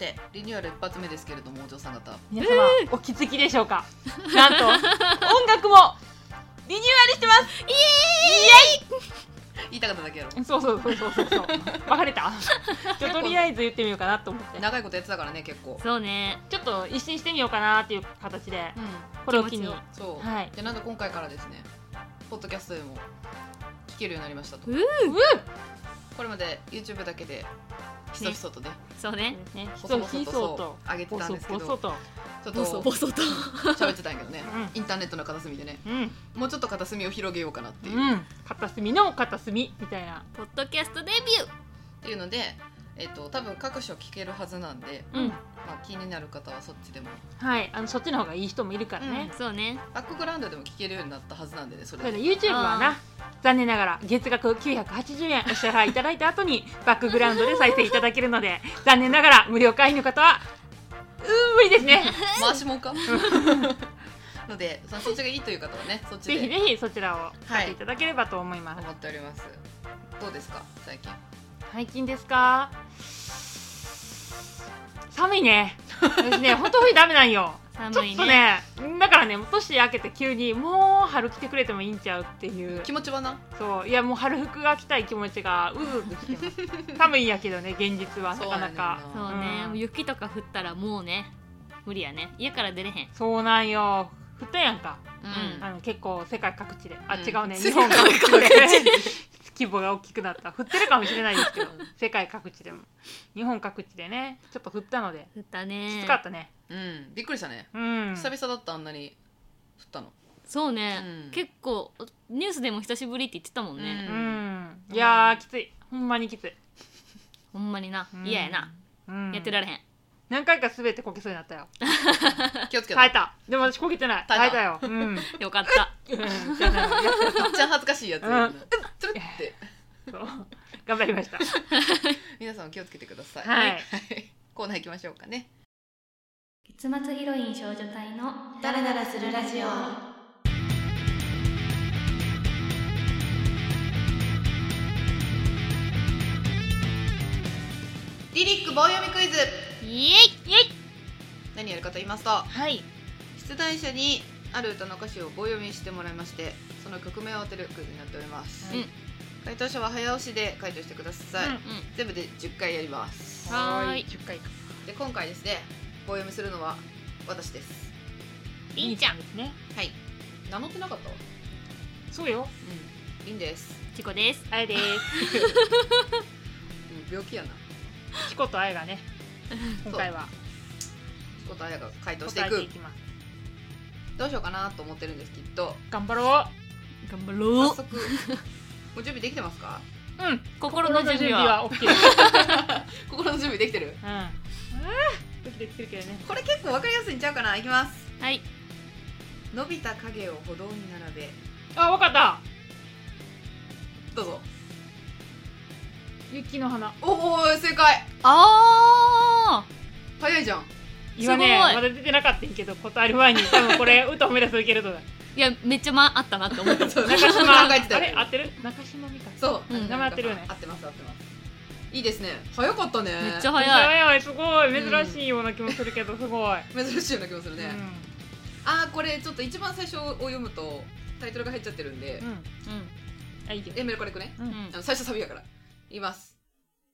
てリニューアル一発目ですけれどもお嬢さん方。皆様、お気づきでしょうか？なんと音楽もリニューアルしてます！言いたかっただけやろ。そうそうそうそうそうそう。分かれた？じゃあとりあえず言ってみようかなと思って。長いことやってたからね結構。そうね。ちょっと一新してみようかなっていう形でうん。これを機に。そう、はい。でなんと今回からですねポッドキャストでも聞けるようになりましたと。うこれまで YouTube だけでひそひそとね。そうね。ね。ひそひそとと。上げてたんですけどボソボソと。ちょっとボソと。喋ってたんやけどね、インターネットの片隅でね。うん。もうちょっと片隅を広げようかなっていう、っうん。片隅の片隅みたいな。ポッドキャストデビュー。ていうのでえっと多分各所聞けるはずなんで、うん。まあ、気になる方はそっちでも。はい。あのそっちの方がいい人もいるからね、そうね。バックグラウンドでも聞けるようになったはずなんでねそれ。でそれで YouTube はな残念ながら月額980円お支払いいただいた後にバックグラウンドで再生いただけるので残念ながら無料会員の方はうーん無理ですね。回しもんか。のでそそっちがいいという方はねそっちぜひでぜひそちらを買っていただければと思います、思っております。どうですか最近。最近ですか？寒いね。私ね本当にダメなんよ。ちょ寒いっとねねだからね年明けて急にもう春来てくれてもいいんちゃうっていう。気持ちはな？そう。いやもう春服が着たい気持ちがうずうずしてます。寒いんやけどね現実はな。かなか。そうやね。うん。雪とか降ったらもうね無理やね。家から出れへん。そうなんよ。降ったやんか。うん。あの結構世界各地で。あ、うん。違うね。世日本界各各地で。地規模が大きくなった。降ってるかもしれないですけど。世界各地でも。日本各地でね。ちょっと降ったので。降ったね。きつかったね。うん。びっくりしたね、うん。久々だったあんなに降ったの。そうね、うん。結構ニュースでも久しぶりって言ってたもんうね、ん。いやーきつい。ほんまにきつい。ほんまにな。うん。嫌やな、うん。やってられへん。何回か滑ってこけそうになったよ。気をつけて。耐えた。でも私こけてない。耐えた。耐えたよ。うん。よかったうん。じゃあねやっためっちゃ恥ずかしいやつ、うん。つるって。そう。頑張りました。皆さん気をつけてください。はい。コーナー行きましょうかね。月末ヒロイン少女隊のダラダラするラジオ。リリック棒読みクイズ。イエイ。何やるかと言いますとはい。出題者にある歌の歌詞を棒読みしてもらいましてその曲名を当てるクイズになっております、うん。回答者は早押しで回答してください、うんう全部で10回やります。はーい。10回かで今回ですね棒読みするのは私です。んりんちゃん。ですね。はい。名乗ってなかったわ。そうよ。うん。いいんです。チコです。あやです。も う病気やな。チコとあやがね今回は。仕事あやが回答していく。答えていきますどうしようかなと思ってるんですきっと。頑張ろ頑張ろ早速 もう準備できてますか？ううん心の準備は 心の準備できてる？うん。ドキドキするけどね。これ結構わかりやすいんちゃうかな？いきます。はい。伸びた影を歩道に並べ。あわかった。どうぞ。雪の花。おお正解。あ早いじゃん今ねまだ出てなかったんけど答える前に 多分これ歌を目指すいけるとだ。ーいやめっちゃ間あったなって思った。そう中島。あれ合ってる？中島美香。そう、うん。名前合ってるよね。合ってます合ってます。いいですね。早かったね。めっちゃ早早いいすごい。珍しいような気もするけどすごい、珍しいような気もするね、うん。あーこれちょっと一番最初を読むとタイトルが入っちゃってるんで、うん。うん。あいいよえメルこれいくね？うん。うんあの最初サビやから。言います。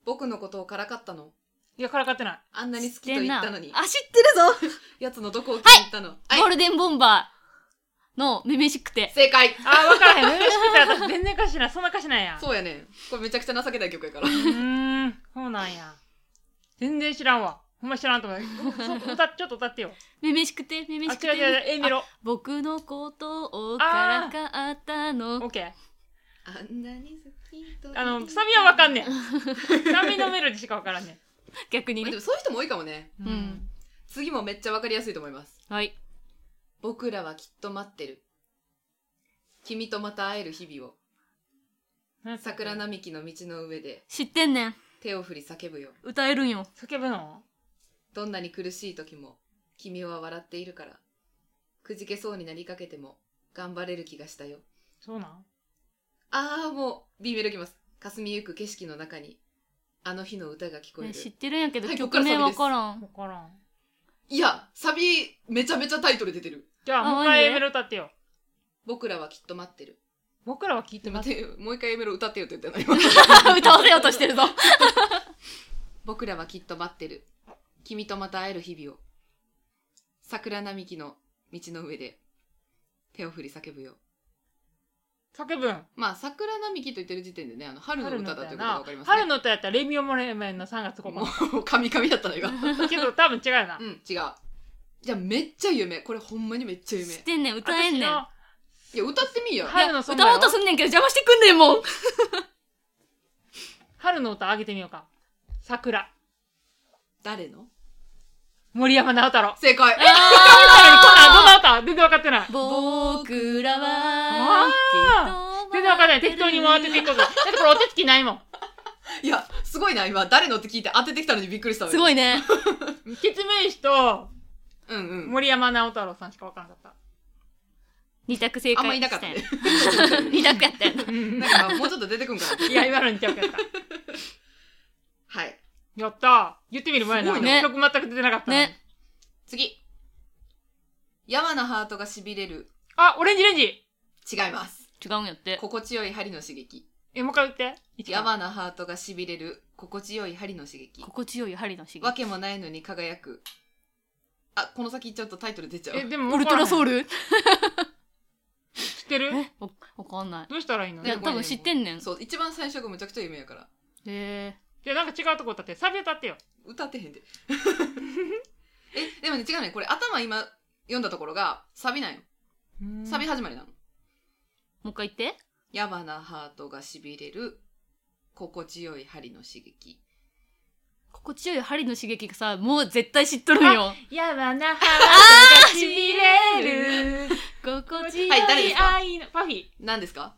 僕のことをからかったのいやからかってない。あんなに好きと言ったのに。あ知ってるぞ。やつのどこを気に入ったの。はい、ゴールデンボンバーのめめしくて。正解。あ分からへんめめしくて私全然歌詞ないそんな歌詞なんやそうやね。これめちゃくちゃ情けない曲やから。うーん。そうなんや。全然知らんわ。ほんま知らんと思う。そ歌 ちょっと歌ってよ。めめしくて？めめあしくて？違う違う。違う A メロ僕のことをからかったの。オッケーあんなに好きとあのサビはわかんねん。サビのメロディしかわからんねん 逆にね。まあでもそういう人も多いかもね。うん。次もめっちゃわかりやすいと思います。はい。僕らはきっと待ってる。君とまた会える日々を。うん桜並木の道の上で。知ってんねん。手を振り叫ぶよ。歌えるんよ。叫ぶの？どんなに苦しい時も君は笑っているから。くじけそうになりかけても頑張れる気がしたよ。そうなん？ああもう B メロきます。霞ゆく景色の中にあの日の歌が聞こえる。ね知ってるんやけど、はい曲名わからサビですからん分からんいや、サビ、めちゃめちゃタイトル出てる。じゃああもう一回マジで A メロ歌ってよ僕らはきっと待ってる。僕らは聞いてます待って、もう一回 A メロ歌ってよって言ってんの今 歌わせようとしてるぞ 僕らはきっと待ってる。君とまた会える日々を。桜並木の道の上で手を振り叫ぶよ。叫ぶんまあ、桜並木と言ってる時点でね、あの春の歌だということがわかりますね。春の歌やったらレミオモレメンの3月9日もう、神々だったの今。けど多分違うよなうん、違う。じゃあ、めっちゃ有名。これほんまにめっちゃ有名。知ってんねん歌えんねん私いや、歌ってみいや。春のソング歌おうとすんねんけど邪魔してくんねんもん春の歌あげてみようか桜誰の？森山直太朗。正解。あこんなんどんな歌？全然分かってない。僕らあは全然分かんない。適当に回ってていくことだってこれお手つきないもん。いや、すごいな、今、誰のって聞いて当ててきたのにびっくりしたわすごい。いね決命詞とうんうん。森山直太朗さんしか分からなかっ二択正解あんまいなかったね。二択やったよたうん。なんかまあもうちょっと出てくんかな。いや今のにちゃうかった。はい。やったー言ってみる前なすごいね曲全く出てなかったのね次。やわなハートが痺れる。あオレンジレンジ違います。違うんやって心地よい針の刺激。えもう一回言って一や番わなハートが痺れる。心地よい針の刺激。心地よい針の刺激わけもないのに輝く。あ、この先ちょっとタイトル出ちゃう。えでもウルトラソウル？ル知ってる？えわわかんないどうしたらいいの？いや多分知ってんねんへそう、一番最初がむちゃくちゃ有名やから。えいやなんか違うとこ歌ってサビ歌ってよ歌ってへんで。え、でもね、違うね。これ頭今読んだところがサビなんよ。サビ始まりなの。もう一回言ってやわなハートが痺れる。心地よい針の刺激。心地よい針の刺激がさもう絶対知っとるんよやわなハートがしびれる心地よいはい誰ですか？愛のパフィー何ですか？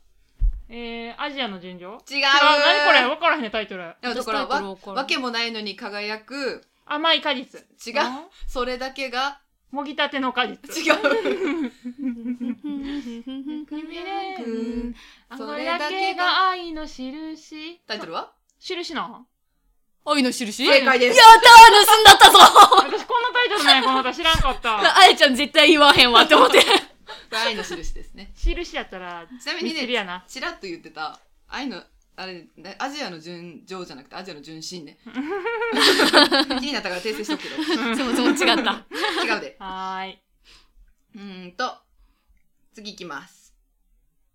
えー、アジアの順序違う。違う何これ？分からへんねタイトル。だからわわけもないのに輝く。甘い果実。違う。それだけが。もぎたての果実。違う。それだけが。愛の印。タイトルは？印なん？愛の印？正解です。やったー盗んだったぞ。私こんなタイトルなんやこの歌知らんかった。あやちゃん絶対言わへんわって思って。愛の印ですね印やったらちなみミにねちらっと言ってた愛のあれねアジアの純情じゃなくてアジアの純真ね。気になったから訂正しとくけど。そもそも違った。違うで。はーい。うーんと次いきます。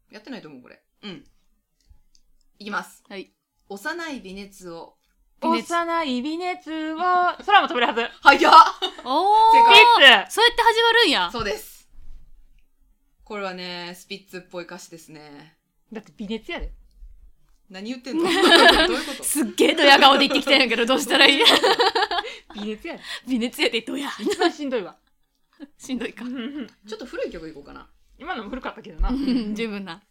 やってないと思うこれ。うん。いきます。はい。幼い微熱を幼い微熱を 空も飛べるはず。早っ！お正ピ解ッツそうやって始まるんや。そうですこれはねスピッツっぽい歌詞ですね。だって微熱やで。何言ってんの？どういうこと？すっげえドヤ顔で言ってきたんやけどどうしたらいい？微熱やで。微熱やでドヤ。一番しんどいわ。しんどいか。ちょっと古い曲いこうかな。今のも古かったけどな。うん十分な。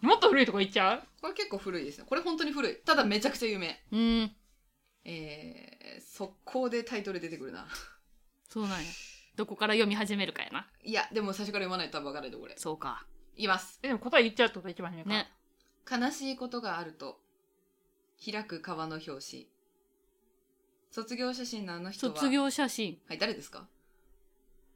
もっと古いとこ行っちゃう？これ結構古いですねこれ本当に古い。ただめちゃくちゃ有名。うん。えー、速攻でタイトル出てくるな。そうなんやどこから読み始めるかやな。いやでも最初から読まないと多分分からないとこれそうか。いきます。えでも答え言っちゃうってことが一番初めか？ね。悲しいことがあると開く川の表紙。卒業写真のあの人は。卒業写真。はい誰ですか？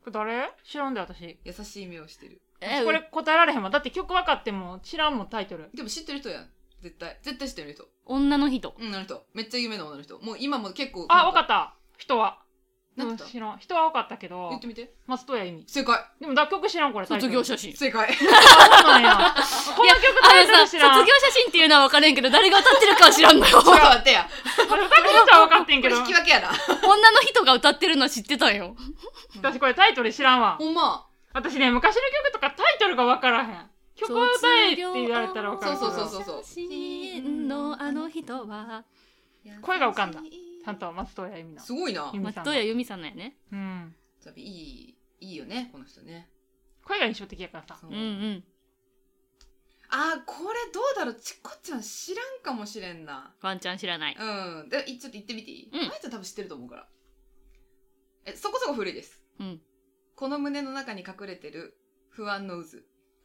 これ誰？知らんで私。優しい目をしてる。えこれ答えられへんわだって曲分かっても知らんもんタイトル。でも知ってる人やん。絶対。絶対知ってる人。女の人。うんあの人。めっちゃ有名な女の人。もう今も結構。あ分かっった。人はなんて言ったうん知らん。人は分かったけど言ってみて。松任谷由実正解。でも楽曲知らんこれ卒業写真。正解。あそうなんや。この曲タイトル知らん。業写真っていうのは分からんけど誰が歌ってるかは知らんのよ。ちょっと待ってや。あれ歌ってる人は分かってんけど。引き分けやな。女の人が歌ってるのは知ってたん。よ私これタイトル知らんわ。ほんま。私ね昔の曲とかタイトルが分からへん。曲を歌えって言われたら分かそうるけど。そうそうそうそう写真のあの人は。声が浮かんだちゃんと松任谷由実の。すごいな。松任谷由実さんなんやね。うんいいいいよねこの人ね。声が印象的やからさ。そう。うんうん。あーこれどうだろう。ちっこちゃん知らんかもしれんな。ワンちゃん知らない。うん。でいちょっと言ってみていい、うん。あいつは多分知ってると思うから。えそこそこ古いです。うん。この胸の中に隠れてる不安の渦。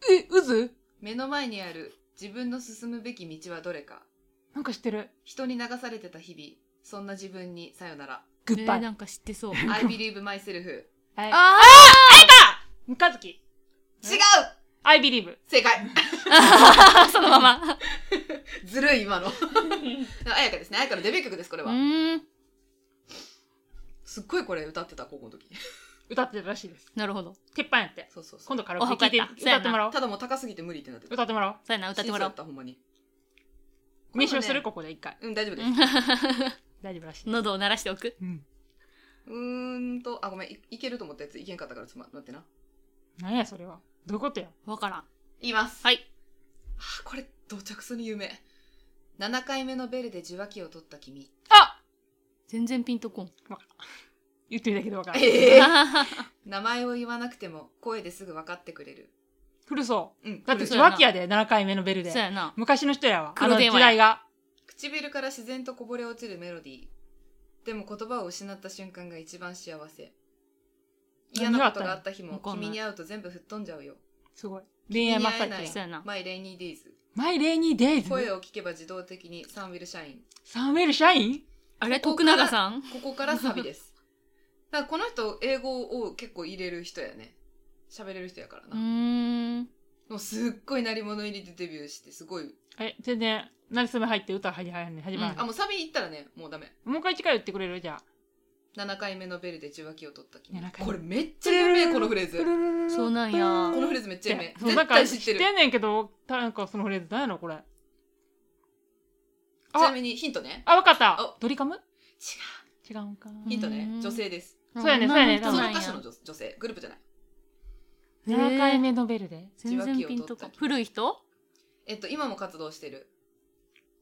え渦？目の前にある自分の進むべき道はどれか。なんか知ってる。人に流されてた日々そんな自分にさよなら。グッバイ、えーなんか知ってそう。I believe myself はい。あ三日月違う I believe 正解あそのままずるい今のあやかですねあやかのデビュー曲ですこれうはーんすっごいこれ歌ってた高校の時歌ってるらしいですなるほど鉄板やってそうそうそう今度カラオケ聞いてお墓やった歌ってもらおうただもう高すぎて無理ってなってた歌ってもらおうそうやな歌ってもらおうったほんまに名称するこここで一回うん大丈夫です大丈夫らしい。喉を鳴らしておく。うん。うーんとあごめんいいけると思ったやついけんかったからちょっと待ってな。何やそれは。どういうことや？わからん。言います。はい。はあこれどちゃくそに有名7回目のベルで受話器を取った君。あ！全然ピンとこん。言ってるだけで分からん。ええ。名前を言わなくても声ですぐ分かってくれる。古そう。んうだって受話器やで7回目のベルで。そうやな。昔の人やわ。あの時黒電話や。代が唇から自然とこぼれ落ちるメロディー。でも言葉を失った瞬間が一番幸せ。嫌なことがあった日も君に会うと全部吹っ飛んじゃうよ。すごい。恋愛やな my rainy days my rainy days 声を聞けば自動的に sun will shine。 sun will shine？あれ？徳永さん？ここからサビです。だからこの人英語を結構入れる人やね。喋れる人やからうな、ーん。もうすっごい鳴り物入りでデビューしてすごい、え全然なりすめ入って歌入り入んね始まるあもうサビ行ったらねもうダメもう一回近い言ってくれるじゃあ7回目のベルで受話器を取った君7回これめっちゃ有名このフレーズそうなんやこのフレーズめっちゃ有名絶そうなんか知ってるんねんけどなんかそのフレーズ何やろこれちなみにヒントねあわかったおドリカム違違うんかヒントね女性ですそうやねそうやね女のなんやその歌手の女性グループじゃない7回目のベルで全然ピンとこん古い人えっと今も活動してる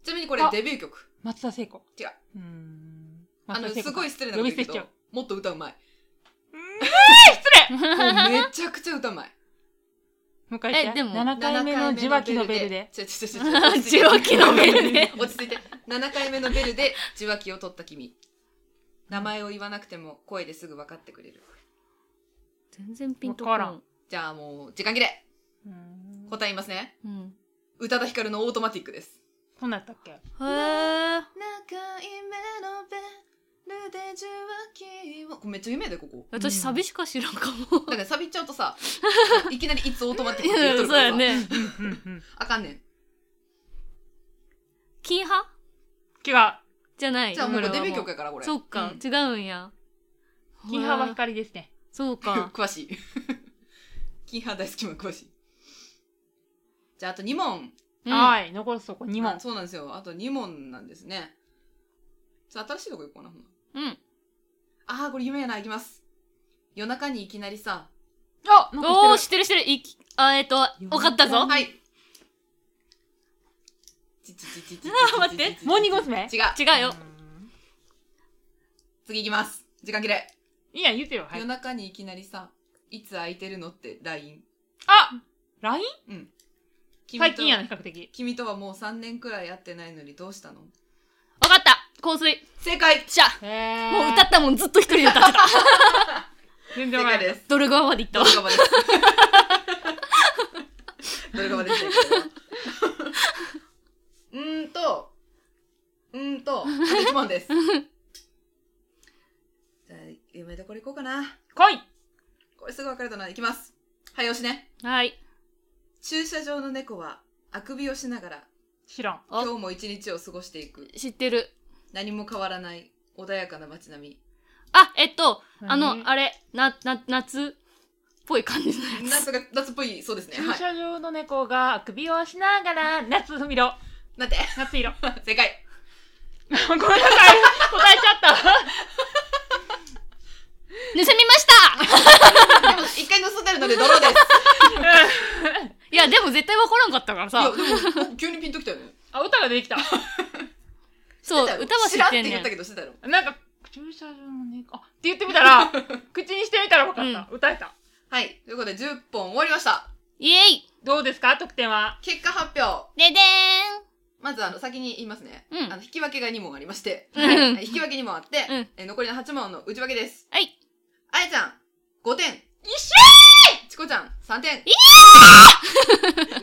ちなみにこれあ。デビュー曲。松田聖子。違う。うーん。あのすごい失礼なこと言うけどもっと歌うまい。失礼。めちゃくちゃ歌うまい。もう一回えでも7回目の受話器のベルで。ちょちょちょちょ受話器のベルで。落ち着いて。7回目のベルで受話器を取った君。名前を言わなくても声ですぐ分かってくれる。全然ピンとこわからんん。じゃあもう時間切れ。答え言いますね。うん。宇多田ヒカルのオートマティックですこんなんやったっけ？へえ7回目のベルで受話器を。これめっちゃ有名だよここ。私サビしか知らんかも。だからサビっちゃうとさ いきなりいつオートマティックって言っとそうるからさ。やね。あかんねん。金派？違う。じゃない。じゃあもうデビュー曲やからこれ。そっか、うん。違うんや。金派はへえ光ですね。そうか。詳しい。金派大好きも詳しい。じゃああと2問うん。はい。残すとこ2問。あそうなんですよ。あと2問なんですね。じゃあ新しいとこ行こうかななうん。あーこれ夢やないきます。夜中にいきなりさ。あなんかおお知っ知ってる知ってる。いきあえっとわかったぞ。はい。ちちちちちちあー待っててるモーニング娘。違う違うよ次行きます時間切れ、いいやん言ってよはい夜中にいきなりさいつ空いてるのって LINE あ LINE? うん最近やな比較的。君とはもう3年くらい会ってないのにどうしたの？わかった。香水。正解。しゃへもう歌ったもんずっと一人で歌ってた。全然わからない。です。ドル側まで行ったわ。ドルガバです。ドルガバですねこれはうーんとうーんとあと1問です。じゃあ有名どころ行こうかな。来い。これすぐ分かれたな行きます。早押しね。はい駐車場の猫はあくびをしながら知らん。あ。今日も一日を過ごしていく。知ってる。何も変わらない穏やかな街並あえっとあ何のあれなな夏っぽい感じのみやつ。夏が夏っぽいそうですね。駐はい。車場の猫があくびをしながら夏色なんて。夏色。正解。ごめんなさい答えちゃった盗みましたでも一回盗んでるのでドローですいやでも絶対わからんかったからいやさでも急にピンときたよね。あ歌が出てきた。そう歌は知知らってんねん。って言ったけど知ってたよ。なんか駐車場の猫。あって言ってみたら 口にしてみたら分かった、歌えた。はい。ということで10本終わりました。イエイ。どうですか？得点は。結果発表。ででまずあの先に言いますね、うん。あの引き分けが2問ありまして、ーん。はい。引き分け2問あって、うん。え残りの8問の内訳です。はい。あやちゃん5点。一緒チコちゃん3点。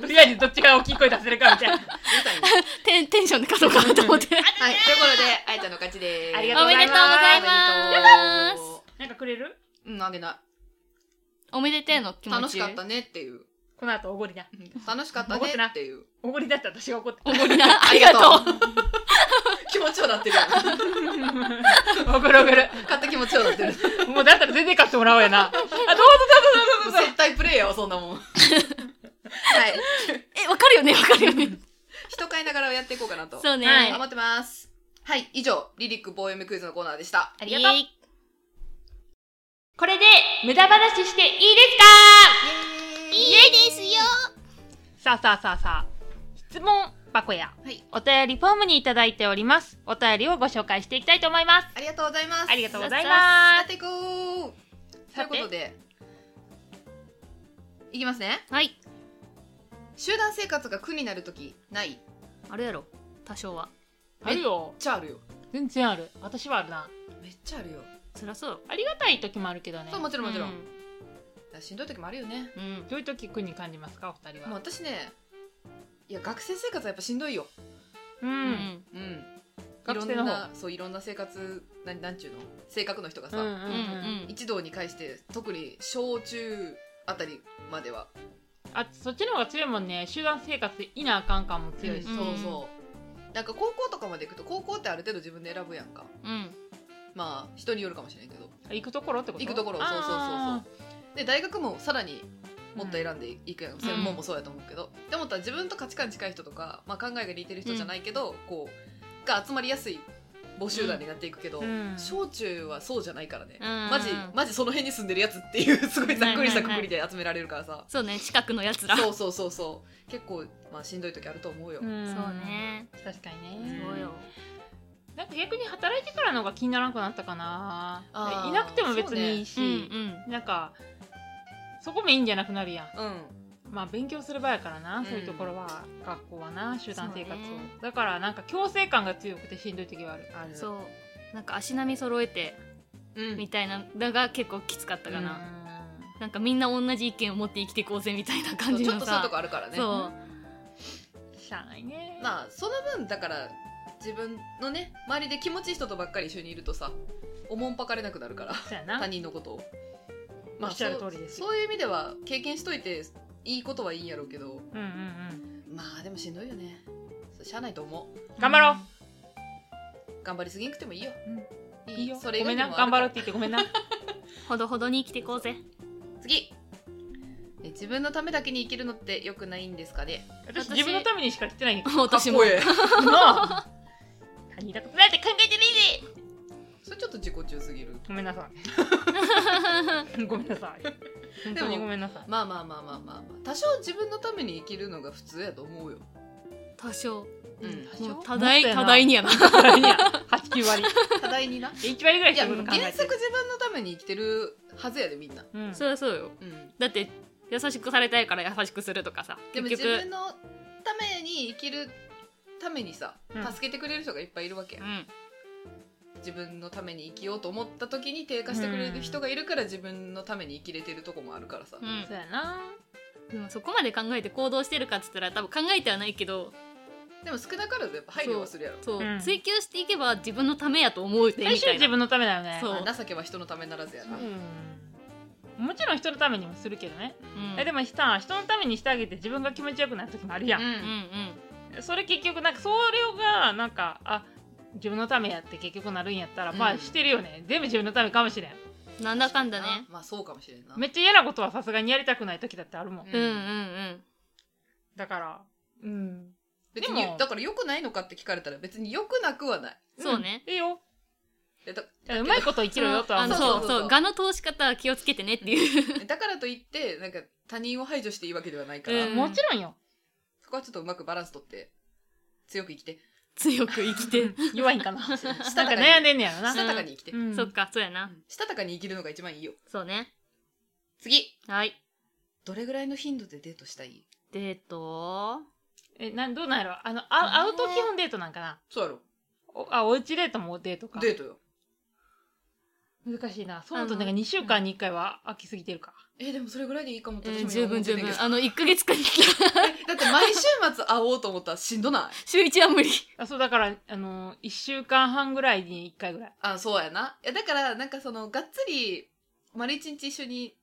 とりあえずどっちが大きい声出せるかみたいな。うるさいねテンテンションで勝とうかなと思って。はいということであやちゃんの勝ちです。ありがとうございます。おめでとうございます。おなんかくれる？うんあげなおめでてえの気い持ち。楽しかったねっていう。この後おごりな楽しかったねっていう。おごりだったら私が怒って。おごりな。ありがとう。気持ちようなってるやん。おごるおごる。勝手気持ちようなってる。もうだったら全然買ってもらおうやなあどうぞどうぞどうぞどうぞ接待プレイヤーはそんなもん。はい。えわかるよねわかるよね。人買いながらやっていこうかなと。そうね、はい。頑張ってます。はい以上リリックボーエムクイズのコーナーでした。ありがとう。これで無駄話していいですか？いいですよ。さあさあさあさあ質問箱やはい。お便りフォームにいただいております。お便りをご紹介していきたいと思います。ありがとうございます。ありがとうございやまっていこう。ということでいきますね。はい。集団生活が苦になるときない？めっあるやろ。多少は。すあるよ。ちゃあるよ。全然ある。私はあるな。めっちゃあるよ。そりゃそう。ありがたい時もあるけどね。そうもちろんもちろん。うしんどい時もあるよね。うんどういう時苦に感じますかお二人もうは私ねいや学生生活はやっぱしんどいよ。ううん。んうん。学生の方。いろんなそういろんな生活なんなんちゅうの？性格の人がさ、うんうんうんうん。一堂に会して特に小中あたりまでは。あそっちの方が強いもんね。集団生活でいなあかん感も強いし、うん。そうそう。なんか高校とかまで行くと高校ってある程度自分で選ぶやんか。うん。まあ人によるかもしれんけど。行くところってこと？行くところそうそうそうあそう。で大学もさらにもっと選んでいくやん、専門もそうやと思うけど、って思ったら自分と価値観近い人とか、まあ、考えが似てる人じゃないけど、こうが集まりやすい募集団になっていくけど、うん。小中はそうじゃないからね、うん。マジマジその辺に住んでるやつっていうすごいざっくりしたくくりで集められるからさ、そうね近くのやつら。そうそうそうそう。結構、まあ、しんどい時あると思うよ、うん。そうね。確かにね。そうよ。なんか逆に働いてからの方が気にならなくなったかな。いなくても別にいいし、うんうん。なんかそこメインじゃなくなるやん。うんまあ勉強する場やからな、うん。そういうところは学校はな集団生活を、ね。だからなんか強制感が強くてしんどい時はある。ある。そう。なんか足並み揃えてうん。みたいなのが結構きつかったかな、うん。なんかみんな同じ意見を持って生きていこうぜみたいな感じのちょっとそういうとさこあるからね。そう。しゃあないね。まあその分だから自分のね周りで気持ちいい人とばっかり一緒にいるとさおもんぱかれなくなるからそうやな。他人のことを。おっしゃる通りですよ。そうそういう意味では経験しといていいことはいいんやろうけどうんうんうん。まあでもしんどいよね。しゃあないと思う。頑張ろう。頑張りすぎんくてもいいよ、いいよ。それ以ごめんな。頑張ろうって言ってごめんな。ほどほどに生きていこうぜ。次。え自分のためだけに生きるのって良くないんですかね？私私自分のためにしか来てないんだけ私も。かっこええ。どなあ他人のことなんて考えてねえぜ。それちょっと自己中すぎる。ごめんなさい。ごめんなさい本当にごめんなさい。まあまあまあまあまあ、まあ、多少自分のために生きるのが普通やと思うよ。多少。うん。多大多大にやな。多大にや。89割。多大にな。1割ぐらいいや原則自分のために生きてるはずやでみんな、うん。そりゃそう。ようん、だって優しくされたいから優しくするとかさでも自分のために生きるためにさうん。助けてくれる人がいっぱいいるわけ、うん自分のために生きようと思った時に低下してくれる人がいるから自分のために生きれてるとこもあるからさ、うん。そうやな。でもそこまで考えて行動してるかっつったら多分考えてはないけどでも少なからずやっぱ配慮はするやろ。そう、う。ん。追求していけば自分のためやと思うてみたいな。最終自分のためだよね。そう。まあ情けは人のためならずやな、うん。もちろん人のためにもするけどね、うん。えでもさ人のためにしてあげて自分が気持ちよくなる時もあるやん、うんうんうん。それ結局なんかそれがなんかあ自分のためやって結局なるんやったら、まうん。あしてるよね。全部自分のためかもしれん。なんだかんだね。まあそうかもしれんな。めっちゃ嫌なことはさすがにやりたくない時だってあるもん、うん。うんうんうん。だからうん。別でもにだから良くないのかって聞かれたら別に良くなくはない。そうね。いいよ。うまいこと生きろよとは思う。そうそうそうの通し方は気をつけてねっていう。だからといってなんか他人を排除していいわけではないから、う。んもちろんよそこはちょっとう。まくバランスとって強く生きて強く生きて弱いんかな。したたかに悩んでんねやろな、したたかに生きて、うん。そっかそうやな。したたかに生きるのが一番いいよ。そうね。次。はい。どれぐらいの頻度でデートしたい？デート？えなんどうなんやろ？あのあ会うと基本デートなんかな？そうやろ。おあおうちデートもデートか。デートよ。難しいな。そうだとなんか2週間に1回は飽きすぎてるかえでもそれぐらいでいいかもって私もえー十分十分。あの1ヶ月間にだって毎週末会おうと思ったらしんどない？週1は無理。あそうだからあの1週間半ぐらいに1回ぐらい。あそうやな。いやだからなんかそのがっつり丸一日一緒に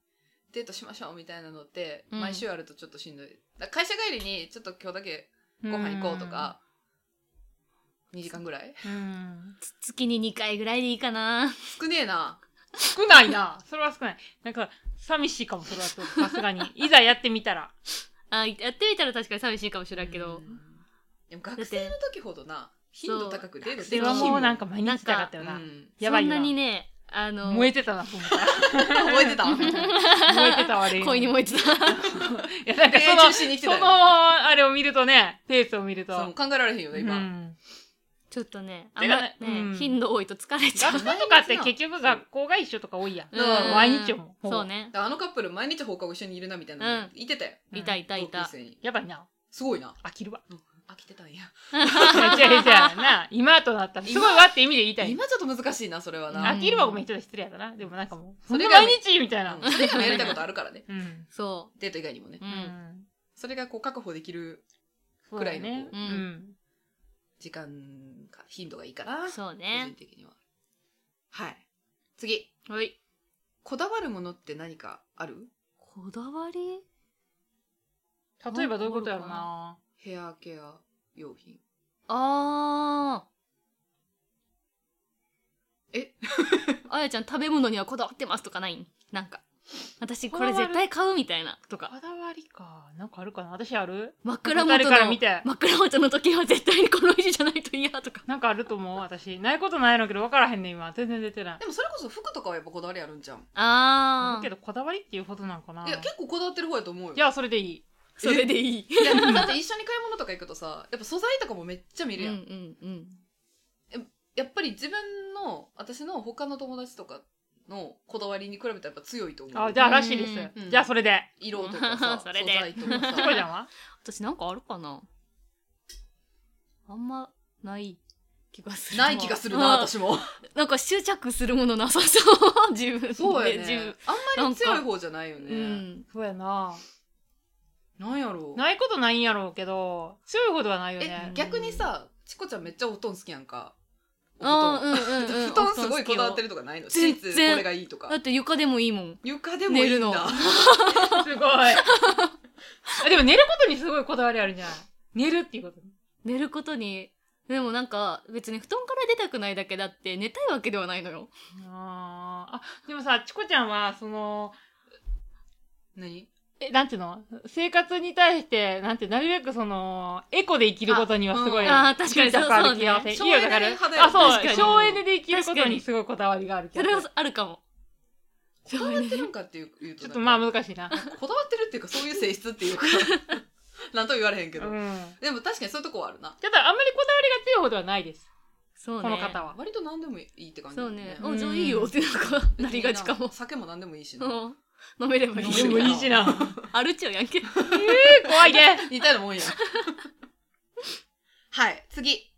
デートしましょうみたいなのって、うん。毎週あるとちょっとしんどい。会社帰りにちょっと今日だけご飯行こうとか2時間ぐらい？うん。うん月に2回ぐらいでいいかな。少ねえな。少ないな。それは少ない。なんか寂しいかもそれはちょっとさすがに。いざやってみたら。あやってみたら確かに寂しいかもしれんけど、うん。でも学生の時ほどな頻度高くデートそれはもうなんかか毎日だかったよな、うん、やばいな。そんなにねあの燃えてたなと思ったら覚えてた燃えてたわれ。恋に燃えてた。いやなんかそのそのあれを見るとねペースを見ると。そう考えられへんよね今、うんちょっとね あんまね、ねうん。頻度多いと疲れちゃう。学生とかって結局学校が一緒とか多いやん。うん。だから毎日も。そうね。あのカップル毎日放課後一緒にいるなみたいなのうん。いてたよ、うんいたいた。いたやばいな。すごいな。飽きるわ。飽きてたんや。違う違う違うな今となったらすごいわって意味で言いたい。今ちょっと難しいなそれはうんな、飽きるはごめんちょっと失礼やったな。でもなんかもうそそれが毎日みたいな。うん。それ以外もやりたいことあるからね。うん。そデート以外にもね。それがこう確保できるくらいのううん。ん時間か頻度がいいかな個人そうね。的には。はい。次。はい。こだわるものって何かある？こだわり？例えばどういうことやろうな。ヘアケア用品。あえ？ー あやちゃん食べ物にはこだわってますとかないん？なんか私これ絶対買うみたいなとか。こだわりか。なんかあるかな。私ある？枕元誰からの見て。枕元の時は絶対にこの石じゃないと嫌とか。なんかあると思う私。ないことないのけど分からへんね今。全然出てない。でもそれこそ服とかはやっぱこだわりあるんじゃん。ああだけどこだわりっていうほどなんかな。いや結構こだわってる方やと思うよ。いやそれでいい。それでいい。いやだって 一緒に買い物とか行くとさやっぱ素材とかもめっちゃ見るやん、うんうんうん。やっぱり自分の私の他の友達とかのこだわりに比べたらやっぱ強いと思う。あじゃあらしいです、うん。じゃあそれで。色とかさそれで素材とかチコちゃんは私なんかあるかな。あんまない気がする。ない気がするなうん。私も。なんか執着するものなさそう。自分で。そうや自ねあんまり強い方じゃないようん。そうやな。なんやろう。ないことないんやろうけど強いほどはないよえね逆にさチコちゃんめっちゃお布団好きやんか。おあ布団、ーうんうんうん。布団すごいこだわってるとかないの？シ全ーツ然。これがいいとか。だって床でもいいもん。床でもいいん寝るの。だ すごい。あでも寝ることにすごいこだわりあるんじゃない寝るっていうこと。寝ることに。でもなんか別に布団から出たくないだけだって寝たいわけではないのよ。あー。あでもさチコちゃんはその何？えなんていうの？生活に対してなんてなるべくそのエコで生きることにはすごいあう確かに。執着ある気がそうせんいいよだからあそう。省エネで生きることにすごいこだわりがある気それはあるかも。こだわってるんかっていうとちょっとまあ難しいな。こだわってるっていうかそういう性質っていうか なんとも言われへんけど、うん。でも確かにそういうとこはあるな。ただあんまりこだわりが強いほどはないです。そうね。この方は。割と何でもいいって感じだよそうね。うん。あじゃあいいよってなんかなりがちかも。酒も何でもいいしな、うん飲めればいいでもいいしな。あるっちゃうやんけ。怖いね。似たようなもんや。はい次。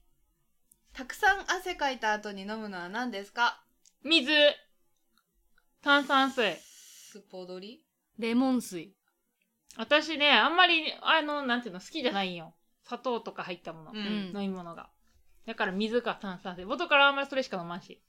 たくさん汗かいた後に飲むのは何ですか？水。炭酸水。スポドリレモン水。私ねあんまりあのなんていうの好きじゃないんよ。砂糖とか入ったもの、うん、うん飲み物が。だから水か炭酸水。元からあんまりそれしか飲まんし。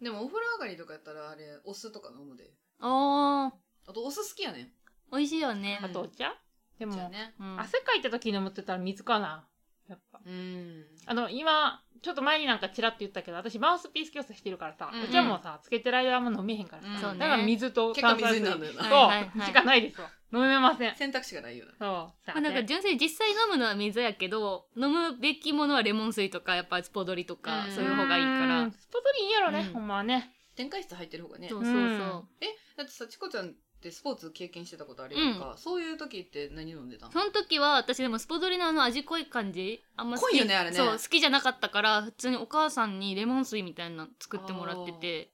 でもお風呂上がりとかやったらあれお酢とか飲むで。ああとお酢好きやねん。ー美味しいよね。あとお茶？でも、ねうん。汗かいた時に飲むって言ったら水かな。やっぱ。うん。あの今ちょっと前になんかチラッと言ったけど私マウスピース教室してるからさ、うんお茶もさつけてる間はあんま飲めへんからさ、うん。そうね。だから水と結構炭酸水。そう、はいはいはい。しかないですわ。飲めません。選択肢がないよな。そう。さまあ、なんか純粋に実際飲むのは水やけど飲むべきものはレモン水とかやっぱスポドリとかうん。そういう方がいいから。うん。スポトリいいんやろね、うん。ほんまはね。展開室入ってる方がね。そうそうそう、うん。えだってさチコちゃんってスポーツ経験してたことあるやんか、そういう時って何飲んでたんその時は私でもスポドリのあの味濃い感じ。あんま好き濃いよねあれね。そう好きじゃなかったから普通にお母さんにレモン水みたいなの作ってもらってて。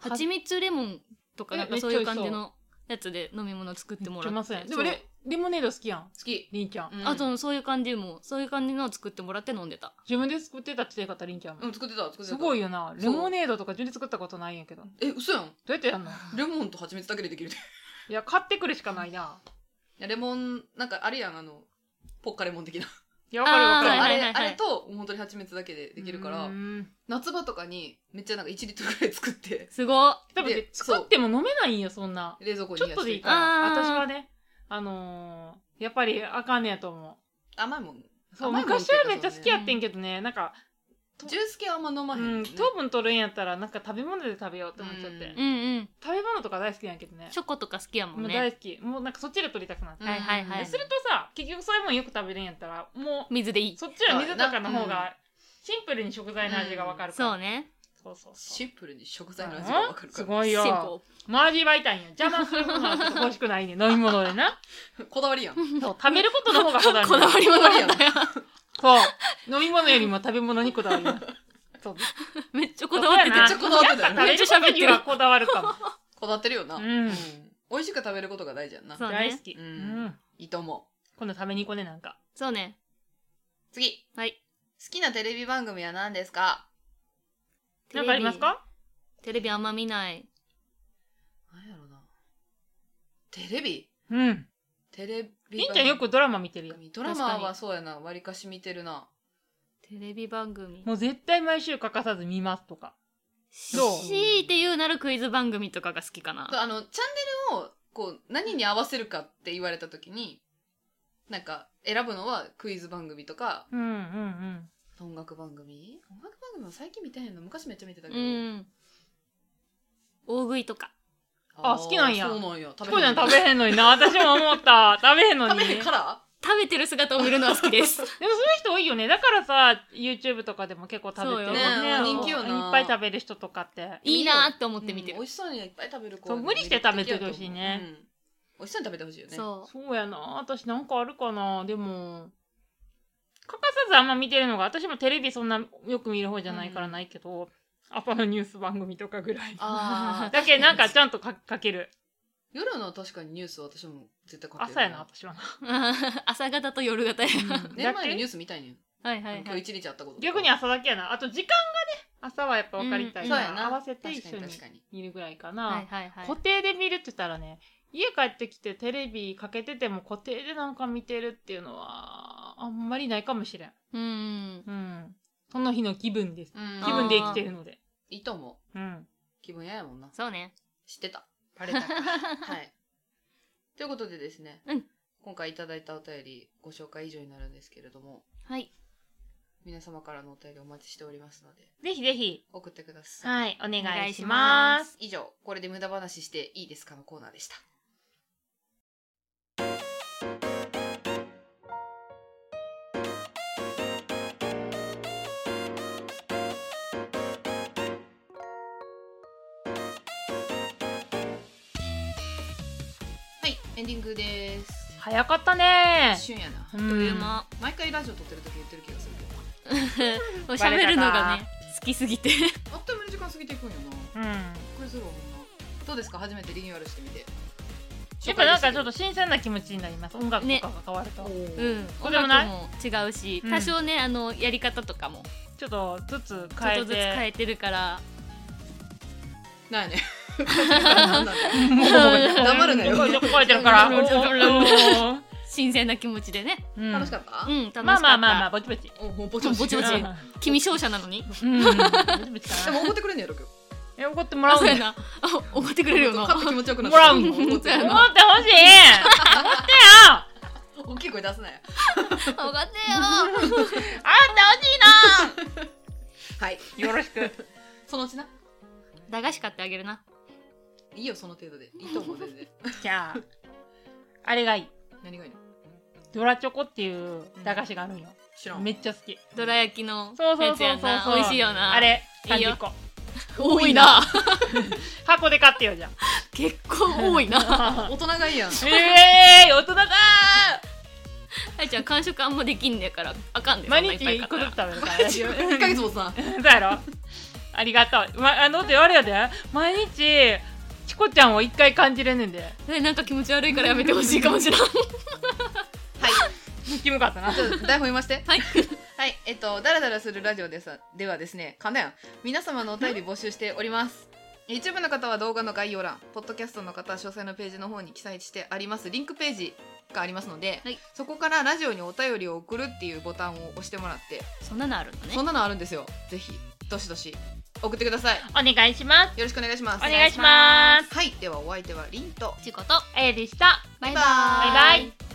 蜂蜜レモンとかえなんかそう。いう感じのやつで飲み物作ってもらってでレモネード好きやん。好き、りんちゃん、うん。あとそういう感じもそういう感じのを作ってもらって飲んでた。自分で作ってたって言ってたりんちゃんも、うん作ってた作ってた。すごいよな。レモネードとか自分で作ったことないんやけど。どえ嘘やん。うやってやんの？レモンと蜂蜜だけでできるでいや買ってくるしかないな。いやレモンなんかあるやんあのポッカレモン的な。いやわかるわかる。あれ、はいはいはいあれと本当に蜂蜜だけでできるからうん。夏場とかにめっちゃなんか1リットルぐらい作って。すごっ。多分ねで作っても飲めないんよそんな。冷蔵庫にちょっとでいいから。あー。私はねあのー、やっぱりあかんねやと思甘いもん。うそう甘いもん昔はめっちゃ好きやってんけどね。なんか、ジュース系あんま飲まうへん、ん、糖分取るんやったらなんか食べ物で食べようって思っちゃって、うんうんうん。食べ物とか大好きなんやけどね。チョコとか好きやももうんね大好き。もうなんかそっちで取りたくなって、うんはいはいはいでするとさ結局そういうもんよく食べるんやったらもう水でいいそっちは水とかの方うんがシンプルに食材の味がわかるから、そうねそうそうそう。シンプルに食材の味がわかるから。すごいシンよもう味わいたいんよ。邪魔するものは欲しくないね飲み物でな。こだわりやん。そう食べることの方がこだわりこだわりもこだわりやん。そう。飲み物よりも食べ物にこだわりなそう。めっちゃこだわっててそうやなめっちゃこだわってたよ。ねやっぱ食べることにはこだわるかも。こだわってるよな、うん。美味しく食べることが大事やんな。そうね大好き、ううんん。いいと思う。今度食べに行こうねなんか。そうね。次。はい。好きなテレビ番組は何ですか？なんかありますか？テレビあんま見ない。何やろな。テレビ？うん。テレビりんちゃんよくドラマ見てるやん。ドラマはそうやな。わりかし見てるな。テレビ番組。もう絶対毎週欠かさず見ますとか。どう。強いて言うならクイズ番組とかが好きかな。あのチャンネルをこう何に合わせるかって言われた時になんか選ぶのはクイズ番組とか。うんうんうん音楽番組？音楽番組は最近見てへんの？昔めっちゃ見てたけうど、ん。大食いとか。あ好きなんや。そうなんや。チコちゃん食べべへんのにな。私も思った。食べへんのに。食べへんから？食べてる姿を見るのは好きです。でもそういう人多いよね。だからさ YouTube とかでも結構食べてるそうよ。ね人気よな。いっぱい食べる人とかって。いいなって思って見てる。うん。美味しそうにいっぱい食べる子無理して食べてほしいね。うん。美味しそうに食べてほしいよね。そそうやな。私なんかあるかな。でも欠かさずあんま見てるのが私もテレビそんなよく見る方じゃないからないけど、朝のニュース番組とかぐらい。あー だけなんかちゃんとかかける。夜の確かにニュースは私も絶対買ってる朝やな私はな、う 朝方と夜方や。寝る前にニューース見たいねん。はいはいはい。今日一日あったこと逆に朝だけやな。あと時間がね朝はやっぱ分かりたい。から、うんそうやな。合わせて一緒に。見るぐらいかな、はいはいはい。固定で見るって言ったらね家帰ってきてテレビかけてても固定でなんか見てるっていうのはあんまりないかもしれん。うんうん。その日の気分です。うん。気分で生きてるので。いいと思う。うん。気分屋やもんな。そうね。知ってた。バレた はい。ということでですね、うん。今回いただいたお便りご紹介以上になるんですけれどもはい。皆様からのお便りお待ちしておりますのでぜひぜひ。送ってください。はいお願いします。以上これで無駄話していいですかのコーナーでしたングです。早かったね。一瞬やな。うあっというん間。毎回ラジオ撮ってる時言ってる気がするけど 喋るのがね好きすぎて。あっという間に時間過ぎていくんよな。うん。これするわほんまどうですか？初めてリニューアルしてみて。やっぱなんかちょっと新鮮な気持ちになります。音楽とかが変わると、おうーん音楽も違うしうん。多少ねあのやり方とかも。ちょっとずつちょっ変えとずつ変てえてるから。なんやね 黙るなよ。ちょこちょこ変えてるから。新鮮な気持ちでね。うん。楽しかった？うん楽しかった。まあまあまあまあぼちぼち。おぼちぼちぼち君勝者なのに？でも怒ってくれんねやろ今日え怒ってもらうね怒ってくれるよな。勝って気持ちよくなもらう怒のってほしい思ってよ大きい声出すなよ。分かってよ。あってほしいはい。なよろしく。そのうちな。駄菓子買ってあげるないいよその程度で。いいと思う全然。じゃああれがいい。何がいいの？ドラチョコっていう駄菓子があるんよ。知らん。めっちゃ好き。どら焼きのそうそうやつやそうんそう。な美味しいよな。あれいいよ。30個。多いな。箱で買ってよじゃ結構多いな。あ大人がいいやん。ええー、大人だあいちゃん完食あんまできんねやからあかんでー毎そんないっ日ぱい買ったら。1個ずつ食べるから。大丈夫1ヶ月もさそうやろ。ありがとう。ま、あの、ってあれやで、毎日、ちゃんを一回感じれんねんで。ねなんか気持ち悪いからやめてほしいかもしれん。はい。キモかったな。台本読ませて。はい。はいえっとダラダラするラジオでさではですねかんだよ。皆様のお便り募集しております。YouTube の方は動画の概要欄ポッドキャストの方は詳細のページの方に記載してあります。リンクページがありますので、はい。そこからラジオにお便りを送るっていうボタンを押してもらって、そんなのあるのね。そんなのあるんですよ。ぜひどしどし送ってください。よお願いします。ろしくお願いします。お願いします。はい。ではお相手はリンと。ちこと。あやでした。バイバイ。ババイバイ